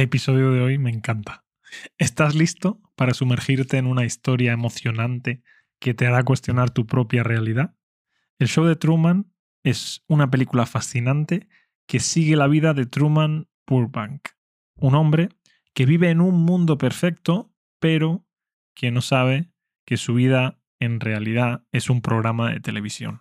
El episodio de hoy me encanta. ¿Estás listo para sumergirte en una historia emocionante que te hará cuestionar tu propia realidad? El show de Truman es una película fascinante que sigue la vida de Truman Burbank, un hombre que vive en un mundo perfecto, pero que no sabe que su vida en realidad es un programa de televisión.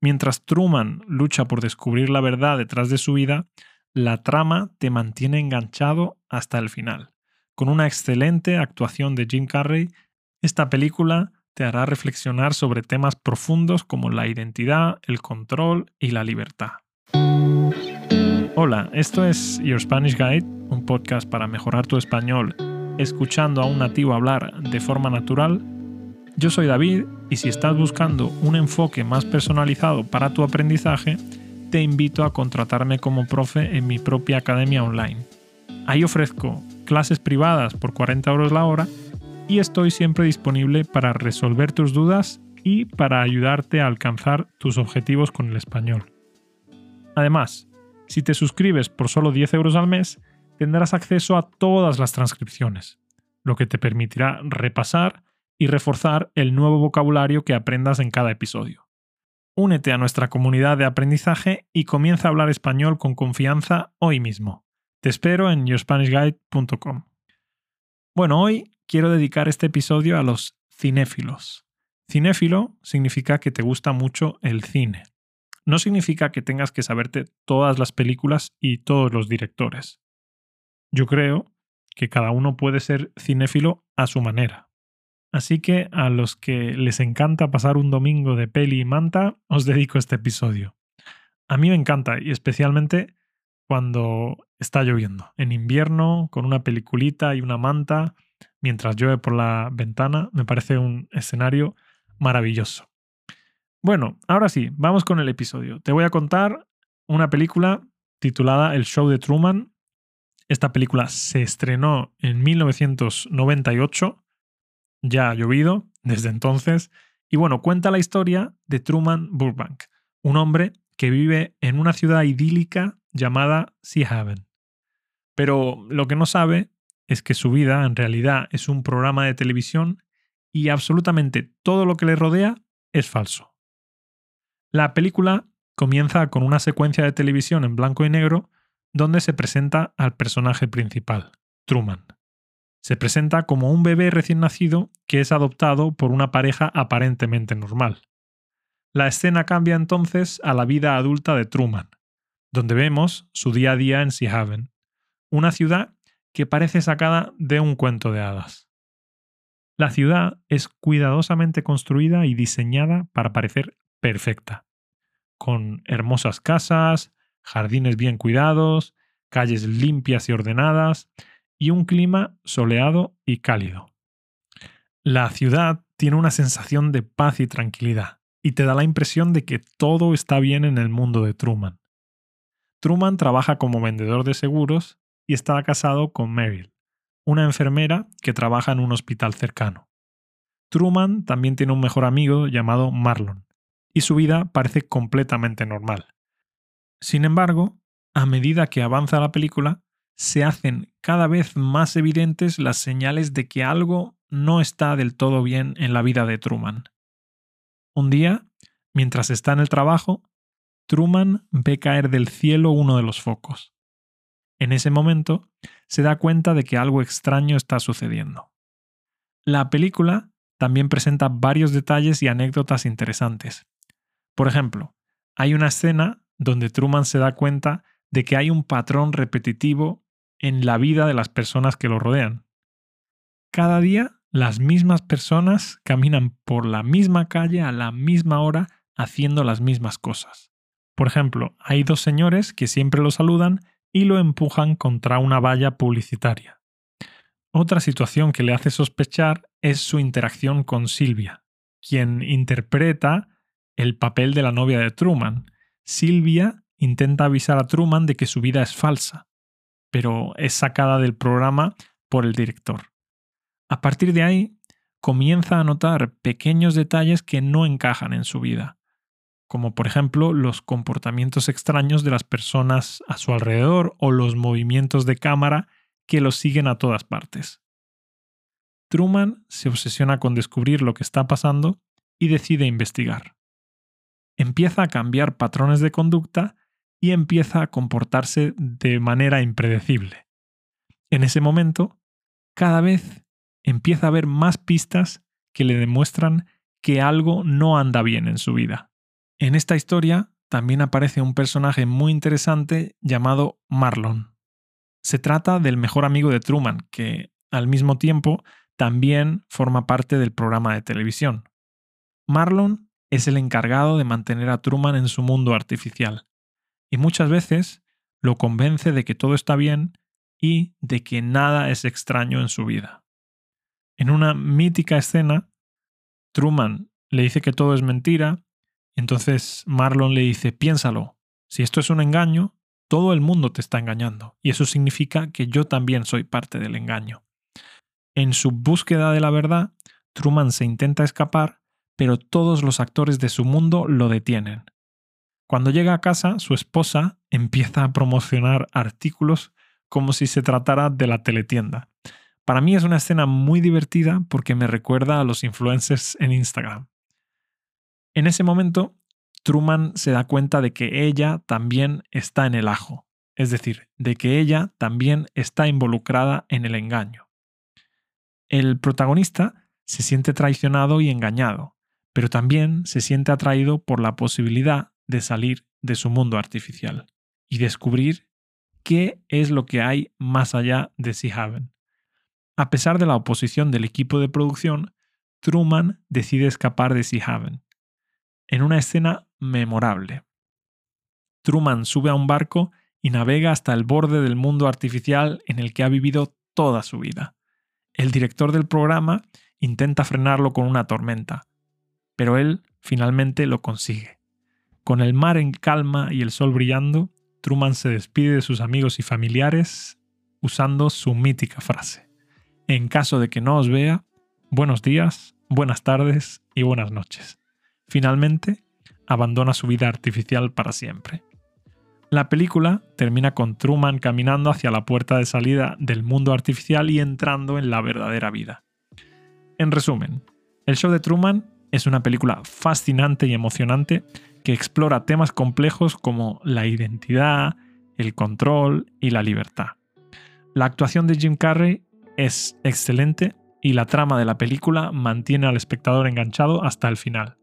Mientras Truman lucha por descubrir la verdad detrás de su vida, la trama te mantiene enganchado hasta el final. Con una excelente actuación de Jim Carrey, esta película te hará reflexionar sobre temas profundos como la identidad, el control y la libertad. Hola, esto es Your Spanish Guide, un podcast para mejorar tu español escuchando a un nativo hablar de forma natural. Yo soy David y si estás buscando un enfoque más personalizado para tu aprendizaje, te invito a contratarme como profe en mi propia academia online. Ahí ofrezco clases privadas por 40 euros la hora y estoy siempre disponible para resolver tus dudas y para ayudarte a alcanzar tus objetivos con el español. Además, si te suscribes por solo 10 euros al mes, tendrás acceso a todas las transcripciones, lo que te permitirá repasar y reforzar el nuevo vocabulario que aprendas en cada episodio. Únete a nuestra comunidad de aprendizaje y comienza a hablar español con confianza hoy mismo. Te espero en yourspanishguide.com. Bueno, hoy quiero dedicar este episodio a los cinéfilos. Cinéfilo significa que te gusta mucho el cine. No significa que tengas que saberte todas las películas y todos los directores. Yo creo que cada uno puede ser cinéfilo a su manera. Así que a los que les encanta pasar un domingo de peli y manta, os dedico este episodio. A mí me encanta y especialmente cuando está lloviendo. En invierno, con una peliculita y una manta, mientras llueve por la ventana, me parece un escenario maravilloso. Bueno, ahora sí, vamos con el episodio. Te voy a contar una película titulada El Show de Truman. Esta película se estrenó en 1998 ya ha llovido desde entonces. Y bueno, cuenta la historia de Truman Burbank, un hombre que vive en una ciudad idílica llamada Sea Haven. Pero lo que no sabe es que su vida en realidad es un programa de televisión y absolutamente todo lo que le rodea es falso. La película comienza con una secuencia de televisión en blanco y negro donde se presenta al personaje principal, Truman. Se presenta como un bebé recién nacido que es adoptado por una pareja aparentemente normal. La escena cambia entonces a la vida adulta de Truman, donde vemos su día a día en Sea Haven, una ciudad que parece sacada de un cuento de hadas. La ciudad es cuidadosamente construida y diseñada para parecer perfecta, con hermosas casas, jardines bien cuidados, calles limpias y ordenadas, y un clima soleado y cálido. La ciudad tiene una sensación de paz y tranquilidad, y te da la impresión de que todo está bien en el mundo de Truman. Truman trabaja como vendedor de seguros y está casado con Meryl, una enfermera que trabaja en un hospital cercano. Truman también tiene un mejor amigo llamado Marlon, y su vida parece completamente normal. Sin embargo, a medida que avanza la película, se hacen cada vez más evidentes las señales de que algo no está del todo bien en la vida de Truman. Un día, mientras está en el trabajo, Truman ve caer del cielo uno de los focos. En ese momento, se da cuenta de que algo extraño está sucediendo. La película también presenta varios detalles y anécdotas interesantes. Por ejemplo, hay una escena donde Truman se da cuenta de que hay un patrón repetitivo en la vida de las personas que lo rodean. Cada día las mismas personas caminan por la misma calle a la misma hora haciendo las mismas cosas. Por ejemplo, hay dos señores que siempre lo saludan y lo empujan contra una valla publicitaria. Otra situación que le hace sospechar es su interacción con Silvia, quien interpreta el papel de la novia de Truman. Silvia intenta avisar a Truman de que su vida es falsa, pero es sacada del programa por el director. A partir de ahí, comienza a notar pequeños detalles que no encajan en su vida, como por ejemplo los comportamientos extraños de las personas a su alrededor o los movimientos de cámara que lo siguen a todas partes. Truman se obsesiona con descubrir lo que está pasando y decide investigar. Empieza a cambiar patrones de conducta y empieza a comportarse de manera impredecible. En ese momento, cada vez empieza a haber más pistas que le demuestran que algo no anda bien en su vida. En esta historia también aparece un personaje muy interesante llamado Marlon. Se trata del mejor amigo de Truman, que al mismo tiempo también forma parte del programa de televisión. Marlon es el encargado de mantener a Truman en su mundo artificial, y muchas veces lo convence de que todo está bien y de que nada es extraño en su vida. En una mítica escena, Truman le dice que todo es mentira, entonces Marlon le dice, piénsalo, si esto es un engaño, todo el mundo te está engañando, y eso significa que yo también soy parte del engaño. En su búsqueda de la verdad, Truman se intenta escapar, pero todos los actores de su mundo lo detienen. Cuando llega a casa, su esposa empieza a promocionar artículos como si se tratara de la teletienda. Para mí es una escena muy divertida porque me recuerda a los influencers en Instagram. En ese momento, Truman se da cuenta de que ella también está en el ajo, es decir, de que ella también está involucrada en el engaño. El protagonista se siente traicionado y engañado, pero también se siente atraído por la posibilidad de salir de su mundo artificial y descubrir qué es lo que hay más allá de Sea Haven. A pesar de la oposición del equipo de producción, Truman decide escapar de Sea Haven. En una escena memorable. Truman sube a un barco y navega hasta el borde del mundo artificial en el que ha vivido toda su vida. El director del programa intenta frenarlo con una tormenta, pero él finalmente lo consigue. Con el mar en calma y el sol brillando, Truman se despide de sus amigos y familiares usando su mítica frase. En caso de que no os vea, buenos días, buenas tardes y buenas noches. Finalmente, abandona su vida artificial para siempre. La película termina con Truman caminando hacia la puerta de salida del mundo artificial y entrando en la verdadera vida. En resumen, el show de Truman es una película fascinante y emocionante que explora temas complejos como la identidad, el control y la libertad. La actuación de Jim Carrey es excelente y la trama de la película mantiene al espectador enganchado hasta el final.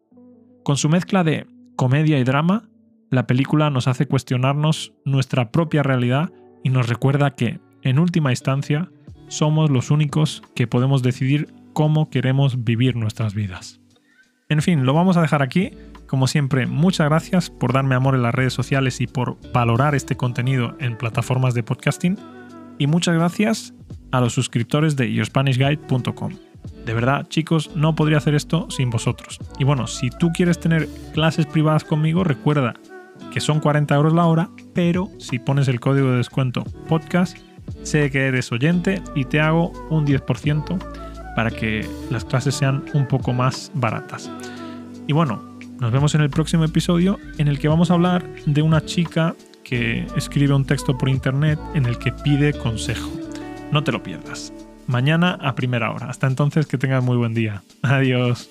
Con su mezcla de comedia y drama, la película nos hace cuestionarnos nuestra propia realidad y nos recuerda que, en última instancia, somos los únicos que podemos decidir cómo queremos vivir nuestras vidas. En fin, lo vamos a dejar aquí. Como siempre, muchas gracias por darme amor en las redes sociales y por valorar este contenido en plataformas de podcasting. Y muchas gracias a los suscriptores de yourspanishguide.com. De verdad, chicos, no podría hacer esto sin vosotros. Y bueno, si tú quieres tener clases privadas conmigo, recuerda que son 40 euros la hora, pero si pones el código de descuento podcast, sé que eres oyente y te hago un 10% para que las clases sean un poco más baratas. Y bueno, nos vemos en el próximo episodio en el que vamos a hablar de una chica que escribe un texto por internet en el que pide consejo. No te lo pierdas. Mañana a primera hora. Hasta entonces que tengas muy buen día. Adiós.